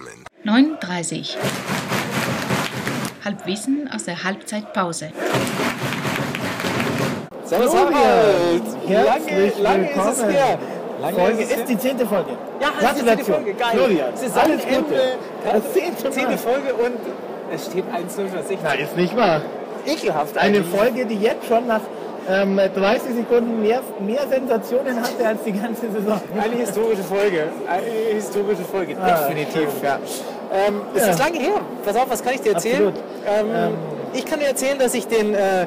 zusammen. 9.30 Halbwissen aus der Halbzeitpause. Servus Harald! Herzlich Lange, lange ist es willkommen. her. Lange Folge ist es ist die zehnte Folge. Ja, es ist die zehnte Gratulation. Folge. Geil. Florian, Saisonende. alles Gute. Das zehnte Zehnte. Folge und es steht 1-0 für sich. Na, ist nicht wahr. Ekelhaft Eine. Folge, die jetzt schon nach ähm, 30 Sekunden mehr, mehr Sensationen hatte als die ganze Saison. Eine historische Folge. Eine historische Folge, Ah, definitiv. Ja. Ähm, es Ja. ist lange her. Pass auf, was kann ich dir erzählen? Ähm, Ähm. ich kann dir erzählen, dass ich den, äh,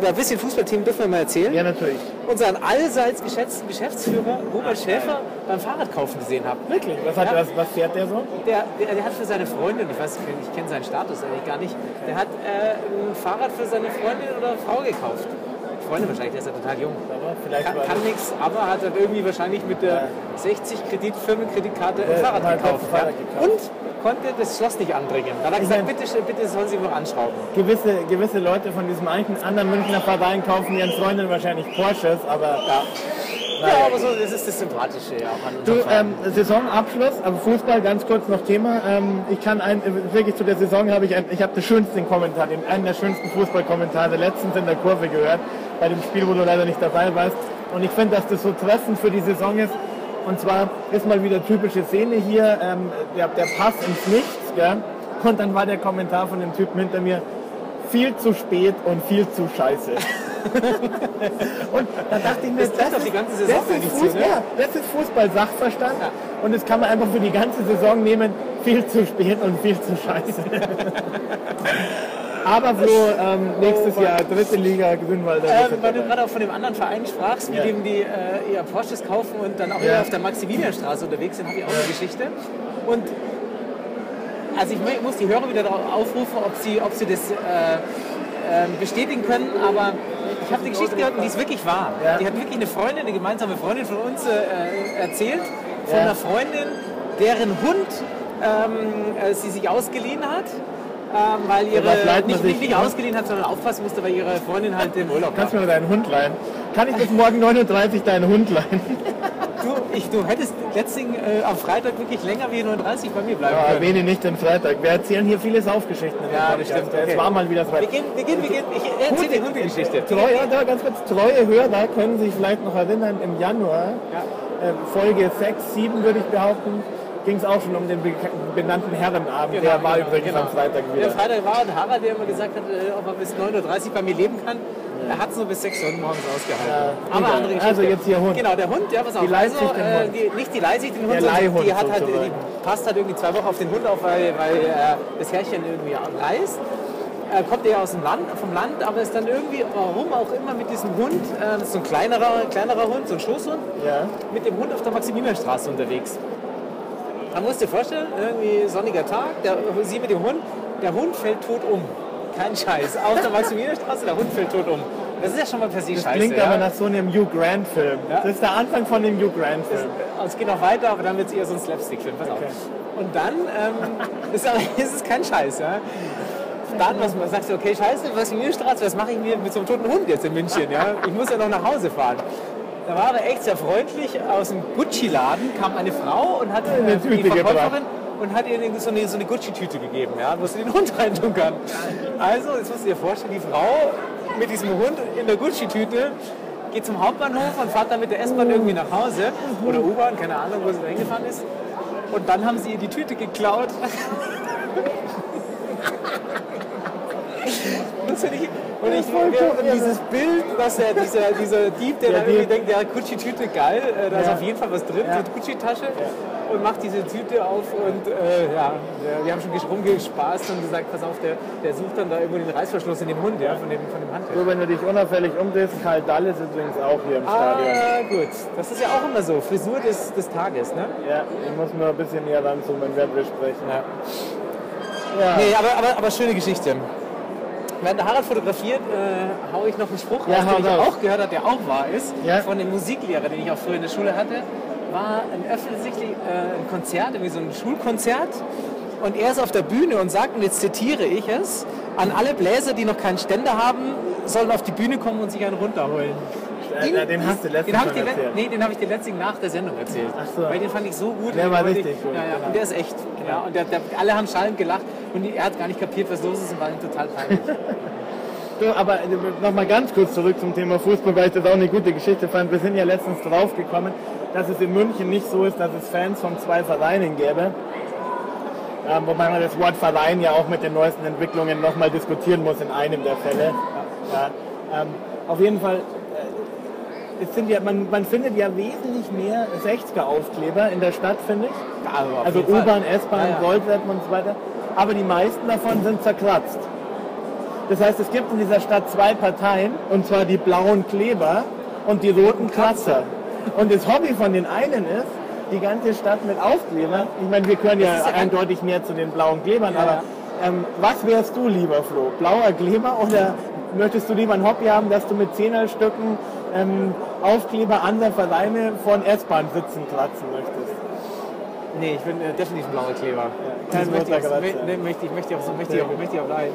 ja, ein bisschen Fußballteam dürfen wir mal erzählen, Ja, natürlich. unseren allseits geschätzten Geschäftsführer Robert Schäfer beim Fahrradkaufen gesehen habe. Wirklich? Was, hat, Ja. was, was fährt der so? Der, der, der hat für seine Freundin, ich weiß, ich kenne seinen Status eigentlich gar nicht, der hat äh, ein Fahrrad für seine Freundin oder Frau gekauft. Freundin wahrscheinlich, der ist ja total jung. Aber vielleicht Kann, kann nichts, aber hat dann irgendwie wahrscheinlich mit der 60 Kredit Firmenkreditkarte ein Ja, Fahrrad gekauft. Fahrrad ja. gekauft. Und konnte das Schloss nicht anbringen. Dann hat er gesagt, bitte, bitte sollen Sie noch anschrauben. gewisse, gewisse Leute von diesem einen anderen Münchner Verein kaufen ihren Freundinnen wahrscheinlich Porsches, aber Ja, ja aber so, das ist das Sympathische ja auch an Du, ähm, Saisonabschluss, aber Fußball ganz kurz noch Thema. Ähm, ich kann ein, wirklich zu der Saison habe ich, ein, ich habe den schönsten Kommentar, den, einen der schönsten Fußballkommentare letztens in der Kurve gehört, bei dem Spiel, wo du leider nicht dabei warst. Und ich finde, dass das so treffend für die Saison ist. Und zwar ist mal wieder typische Szene hier, ähm, der, der Pass ins Nichts, gell? Und dann war der Kommentar von dem Typen hinter mir, viel zu spät und viel zu scheiße. und da dachte ich mir, Das Saison das ist eigentlich zu, Fußball, ne? ja, das ist Fußball-Sachverstand und das kann man einfach für die ganze Saison nehmen, viel zu spät und viel zu scheiße. Aber Flo, ähm, nächstes Oh. Jahr dritte Liga, Grünwalder. Ähm, wird weil du gerade auch von dem anderen Verein sprachst, mit Ja. dem die äh, ihr Porsches kaufen und dann auch Ja. auf der Maximilianstraße unterwegs sind, habe ich auch eine Geschichte. Und also ich mu- muss die Hörer wieder darauf aufrufen, ob sie, ob sie das äh, ähm, bestätigen können, aber ich habe die Geschichte gehört und die ist wirklich wahr. Ja. Die hat wirklich eine Freundin, eine gemeinsame Freundin von uns äh, erzählt, von Ja. einer Freundin, deren Hund ähm, äh, sie sich ausgeliehen hat. Ähm, weil ihre, man nicht, nicht, nicht ausgeliehen hat, sondern aufpassen musste, weil ihre Freundin halt im Urlaub war. Kannst du mir deinen Hund leihen? Kann ich bis morgen 39 deinen Hund leihen? Du, ich, du hättest letztens äh, am Freitag wirklich länger wie 39 bei mir bleiben Ja, können. erwähne nicht den Freitag. Wir erzählen hier viele Saufgeschichten. Ja, das stimmt, okay. Es war mal wieder so Wir gehen, wir gehen, wir gehen. Ich erzähle die Hundegeschichte. Treue, da ganz kurz, treue Hörer können sich vielleicht noch erinnern, im Januar, Ja. äh, Folge 6, 7 würde ich behaupten, ging es auch schon um den benannten Herrenabend. Genau, der war genau, übrigens genau. am Freitag Der wieder. Freitag war und Harald, der immer gesagt hat, äh, ob er bis 9.30 Uhr bei mir leben kann. Er hat es nur bis 6 Uhr morgens ausgehalten. Ja, Aber andere Geschichte. Also jetzt hier Hund. Genau, der Hund, ja, pass auf. Die also, äh, die, nicht die leiht sich den Hund, Der die, hat halt, sozusagen. die passt halt irgendwie zwei Wochen auf den Hund auf, weil, weil äh, das Herrchen irgendwie reist. Äh, kommt eher aus dem Land, vom Land, aber ist dann irgendwie, warum auch immer, mit diesem Hund, äh, so ein kleinerer, kleinerer Hund, so ein Schoßhund, Ja. mit dem Hund auf der Maximilianstraße unterwegs. Man muss dir vorstellen, irgendwie sonniger Tag, der, sie mit dem Hund, der Hund fällt tot um. Kein Scheiß. Auf der Maximilianstraße, der Hund fällt tot um. Das ist ja schon mal per se Das scheiße. klingt ja? aber nach so einem Hugh Grant-Film. Ja. Das ist der Anfang von dem Hugh Grant-Film. Es geht noch weiter, aber dann wird es eher so ein Slapstick-Film. Pass auf. Und dann ähm, ist, ist es kein Scheiß. Ja? Dann was, man sagt, okay, scheiße, Maximilianstraße, was mache ich mir mit so einem toten Hund jetzt in München? Ja? Ich muss ja noch nach Hause fahren. Da war er echt sehr freundlich. Aus dem Gucci-Laden kam eine Frau und hat Eine äh, Tüte die Verkäuferin und hat ihr so eine, so eine Gucci-Tüte gegeben, ja, wo sie den Hund reintun kann. Also, jetzt musst du dir vorstellen, die Frau mit diesem Hund in der Gucci-Tüte geht zum Hauptbahnhof und fährt dann mit der S-Bahn irgendwie nach Hause oder U-Bahn, keine Ahnung, wo sie da hingefahren ist. Und dann haben sie ihr die Tüte geklaut. Finde ich, und ich und dieses Bild, dass der, dieser, dieser Dieb, der Ja, da irgendwie denkt, der hat Gucci-Tüte geil, äh, da ist Ja. auf jeden Fall was drin, Ja. so Gucci-Tasche und macht diese Tüte auf und äh, ja, wir- haben schon rumgespaßt und gesagt, pass auf, der, der sucht dann da irgendwo den Reißverschluss in dem Hund, ja, von dem, von dem Handtuch. So, wenn du dich unauffällig umdrehst, Karl Dall ist übrigens auch hier im Stadion. Ah, gut. Das ist ja auch immer so. Frisur des, des Tages, ne? Ja, ich muss nur ein bisschen näher ranzoomen, wenn wir sprechen. Ja. Ja. Nee, aber, aber, aber schöne Geschichte. Während der Harald fotografiert, äh, hau ich noch einen Spruch Ja, raus, den ich auch gehört habe, der auch wahr ist. Ja. Von dem Musiklehrer, den ich auch früher in der Schule hatte. War ein offensichtlich äh, ein Konzert, irgendwie so ein Schulkonzert. Und er ist auf der Bühne und sagt, und jetzt zitiere ich es, an alle Bläser, die noch keinen Ständer haben, sollen auf die Bühne kommen und sich einen runterholen. Den, äh, den hast du letztens den hab ich erzählt. Nee, den habe ich dir letztlich nach der Sendung erzählt. Ach so. Weil den fand ich so gut. Der war richtig gut, Ja, ja. genau. Und der ist echt. Ja, und der, der, alle haben schallend gelacht und er hat gar nicht kapiert, was los ist und war ihm total peinlich. So, aber nochmal ganz kurz zurück zum Thema Fußball, weil ich das auch eine gute Geschichte fand. Wir sind ja letztens draufgekommen, dass es in München nicht so ist, dass es Fans von zwei Vereinen gäbe. Ähm, wobei man das Wort Verein ja auch mit den neuesten Entwicklungen nochmal diskutieren muss in einem der Fälle. Ja, ähm, auf jeden Fall, äh, es sind ja, man, man findet ja wesentlich mehr 60er-Aufkleber in der Stadt, finde ich. Auf Also Fall. U-Bahn, S-Bahn, Ja, ja. Goldtreppen und so weiter. Aber die meisten davon sind zerkratzt. Das heißt, es gibt in dieser Stadt zwei Parteien, und zwar die blauen Kleber und die roten Kratzer. Und das Hobby von den einen ist, die ganze Stadt mit Aufklebern. Ich meine, wir können ja, ja eindeutig mehr zu den blauen Klebern, Ja, aber ähm, was wärst du lieber, Flo? Blauer Kleber oder möchtest du lieber ein Hobby haben, dass du mit Zehnerstücken ähm, Aufkleber anderer Vereine von S-Bahn-Sitzen kratzen möchtest? Nee, ich bin äh, definitiv ein blauer Kleber. Kein das möchte ich, nee, möchte ich, möchte ich auch so, möchte ich auch, möchte ich auch bleiben.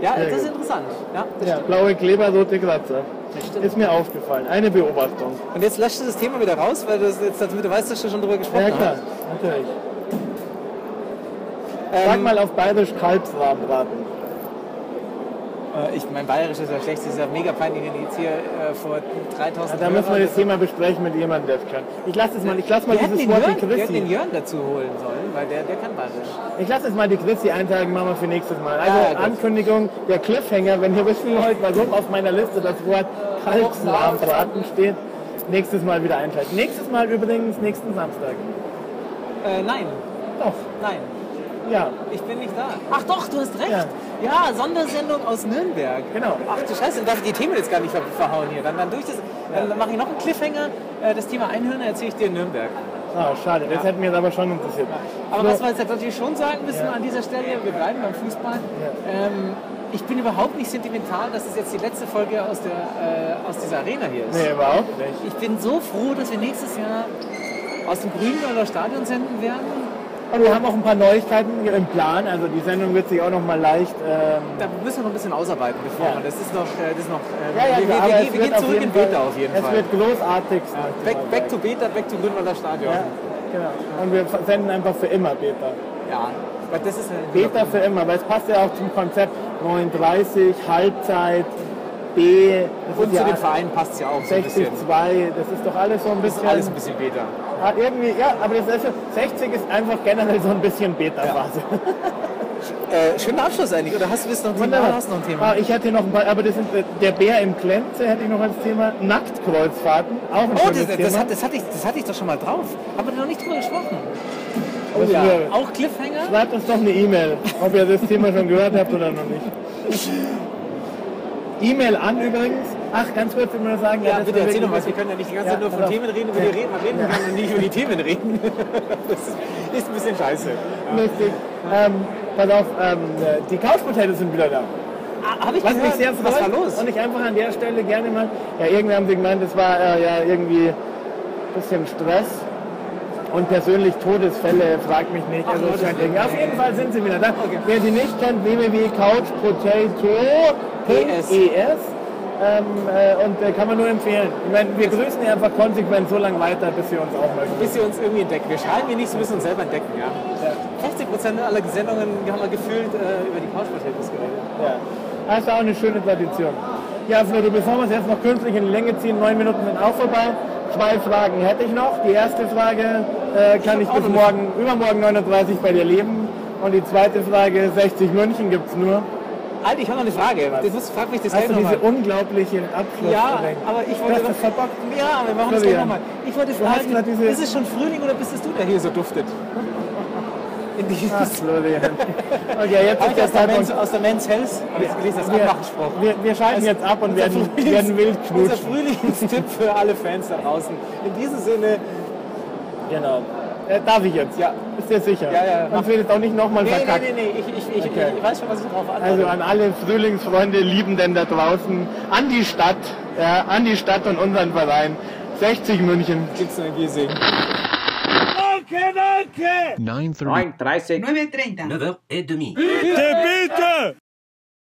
Ja, das ist interessant. Ja, Ja, blaue Kleber, rote Kratzer. stimmt. Ist mir aufgefallen. Eine Beobachtung. Und jetzt löscht du das Thema wieder raus, weil du jetzt, damit du weißt, dass du schon drüber gesprochen Ja klar, hast. natürlich. Ähm, Sag mal auf Bayerisch Kalbsrahmbraten. Äh, ich, mein Bayerisch ist ja schlecht, das ist ja mega peinlich, wenn ich jetzt hier äh, vor 3000 Ja, da müssen wir das Thema besprechen mit jemandem, der es kann. Ich lasse es mal, ich lasse mal wir dieses Wort Jörn, die wir hätten den. Jörn dazu holen sollen, weil der, der kann Bayerisch. Ich lasse es mal die Chrissy eintragen, machen wir für nächstes Mal. Also Ja, ja. Ankündigung, der Cliffhanger, wenn ihr wissen wollt, warum auf meiner Liste das Wort Kalbsrahmbraten steht, nächstes Mal wieder einschalten. Nächstes Mal übrigens nächsten Samstag. Äh, nein, Doch, nein, ja, ich bin nicht da. Ach doch, du hast recht. Ja. Ja, Sondersendung aus Nürnberg. Genau. Ach du Scheiße, dann darf ich die Themen jetzt gar nicht ver verhauen hier. Dann, dann, durch das, dann mache ich noch einen Cliffhanger. Äh, das Thema Einhörner erzähle ich dir in Nürnberg. ah, schade, das hätte mich jetzt aber schon interessiert. Aber Flo, was wir jetzt natürlich schon sagen müssen Ja. an dieser Stelle, wir bleiben beim Fußball. Ähm, ich bin überhaupt nicht sentimental, dass es jetzt die letzte Folge aus, der, äh, aus dieser Arena hier ist. Nee, überhaupt nicht. Ich bin so froh, dass wir nächstes Jahr aus dem Grünwalder Stadion senden werden. Und wir haben auch ein paar Neuigkeiten im Plan. Also die Sendung wird sich auch noch mal leicht. Ähm, Da müssen wir noch ein bisschen ausarbeiten, bevor Ja. wir. Das ist noch. äh, Das ist noch äh, ja, ja, wir, wir, wir, es wir gehen zurück in Beta auf jeden es Fall. wird großartig. back, back to Beta, back to Grünwalder Stadion. Ja, genau. Und wir senden einfach für immer Beta. Ja, weil das ist Beta für immer, weil es passt ja auch zum Konzept 39, Halbzeit, B, das Und zu ja den Vereinen passt es ja auch so ein 60, bisschen. 2, das ist doch alles so ein Das ist bisschen. alles ein bisschen Beta. hat irgendwie, ja, aber das ist, 60 ist einfach generell so ein bisschen Beta-Phase. Äh, schöner Abschluss eigentlich. Oder hast du jetzt noch ein Thema? Hast noch ein Thema? Ah, ich hätte noch ein paar, aber das sind äh, der Bär im Klemze hätte ich noch als Thema. Nacktkreuzfahrten, auch ein Oh, schönes das, Thema. das, hat, das, hatte ich, das hatte ich doch schon mal drauf. Haben wir noch nicht drüber gesprochen? Oh Das ja. Auch Cliffhanger? Schreibt uns doch eine E-Mail, ob ihr das Thema schon gehört habt oder noch nicht. E-Mail an übrigens. Ach, ganz kurz will ich nur sagen. Ja, das bitte erzähl doch was. Wir können ja nicht die ganze Ja, Zeit nur von. Themen reden, über die reden, wir reden können und nicht über die Themen reden. Das ist, ein bisschen scheiße. Lustig. Ähm, pass auf, ähm, die Couch Potatoes sind wieder da. Ah, Habe ich Was mich sehr freut. Was war los? Und ich einfach an der Stelle gerne mal, ja, irgendwie haben sie gemeint, das war äh, ja irgendwie ein bisschen Stress. Und persönlich Todesfälle, fragt mich nicht. Also, scheint Willen. irgendwie- auf jeden Fall sind sie wieder da. Okay. Wer sie nicht kennt, www.couchpotato.es. Ähm, äh, und äh, kann man nur empfehlen. Ich meine, wir grüßen die einfach konsequent so lange weiter, bis sie uns auch grüßen. bis sie uns irgendwie entdecken. Wir schreiben hier nichts, wir müssen uns selber entdecken. Ja? 50 Prozent aller Sendungen haben wir gefühlt äh, über die Couch Potatoes geredet. Ja. Das ist auch eine schöne Tradition. Ja, du, bevor wir es jetzt noch künstlich in die Länge ziehen, neun Minuten sind auch vorbei. Zwei Fragen hätte ich noch. Die erste Frage, äh, kann ich auch bis morgen, übermorgen 39 bei dir leben? Und die zweite Frage, 60 München gibt es nur. Alter, ich habe noch eine Frage. Das muss, frag mich das Hast du diese nochmal. unglaublichen Abschluss? Ja, aber ich wollte. das verbockt. Ja, aber wir machen das Florian. gleich nochmal. Ich wollte fragen, ist es schon Frühling oder bist es du, der hier so duftet? In die, Ach, Florian. Okay, jetzt ist der aus der, Men's, Zeitpunkt. aus der Men's Health habe ich gelesen, als Wir, Anmachspruch. wir, wir schalten jetzt ab und werden, Frühlings- werden wild Unser knutschen. Frühlingstipp für alle Fans da draußen. In diesem Sinne, Genau. Äh, darf ich jetzt? Ja. Ist dir sicher? Ja, ja. Sonst wird es auch nicht nochmal nee, nee, verkackt. nee, nee, ich, ich, ich, Okay. ich weiß schon, was ich drauf antworte. Also an alle Frühlingsfreunde, Liebenden da draußen, an die Stadt, ja, an die Stadt und unseren Verein. 60 München. gibt's noch ein Giesing. 9.30. 9.30. 9h30.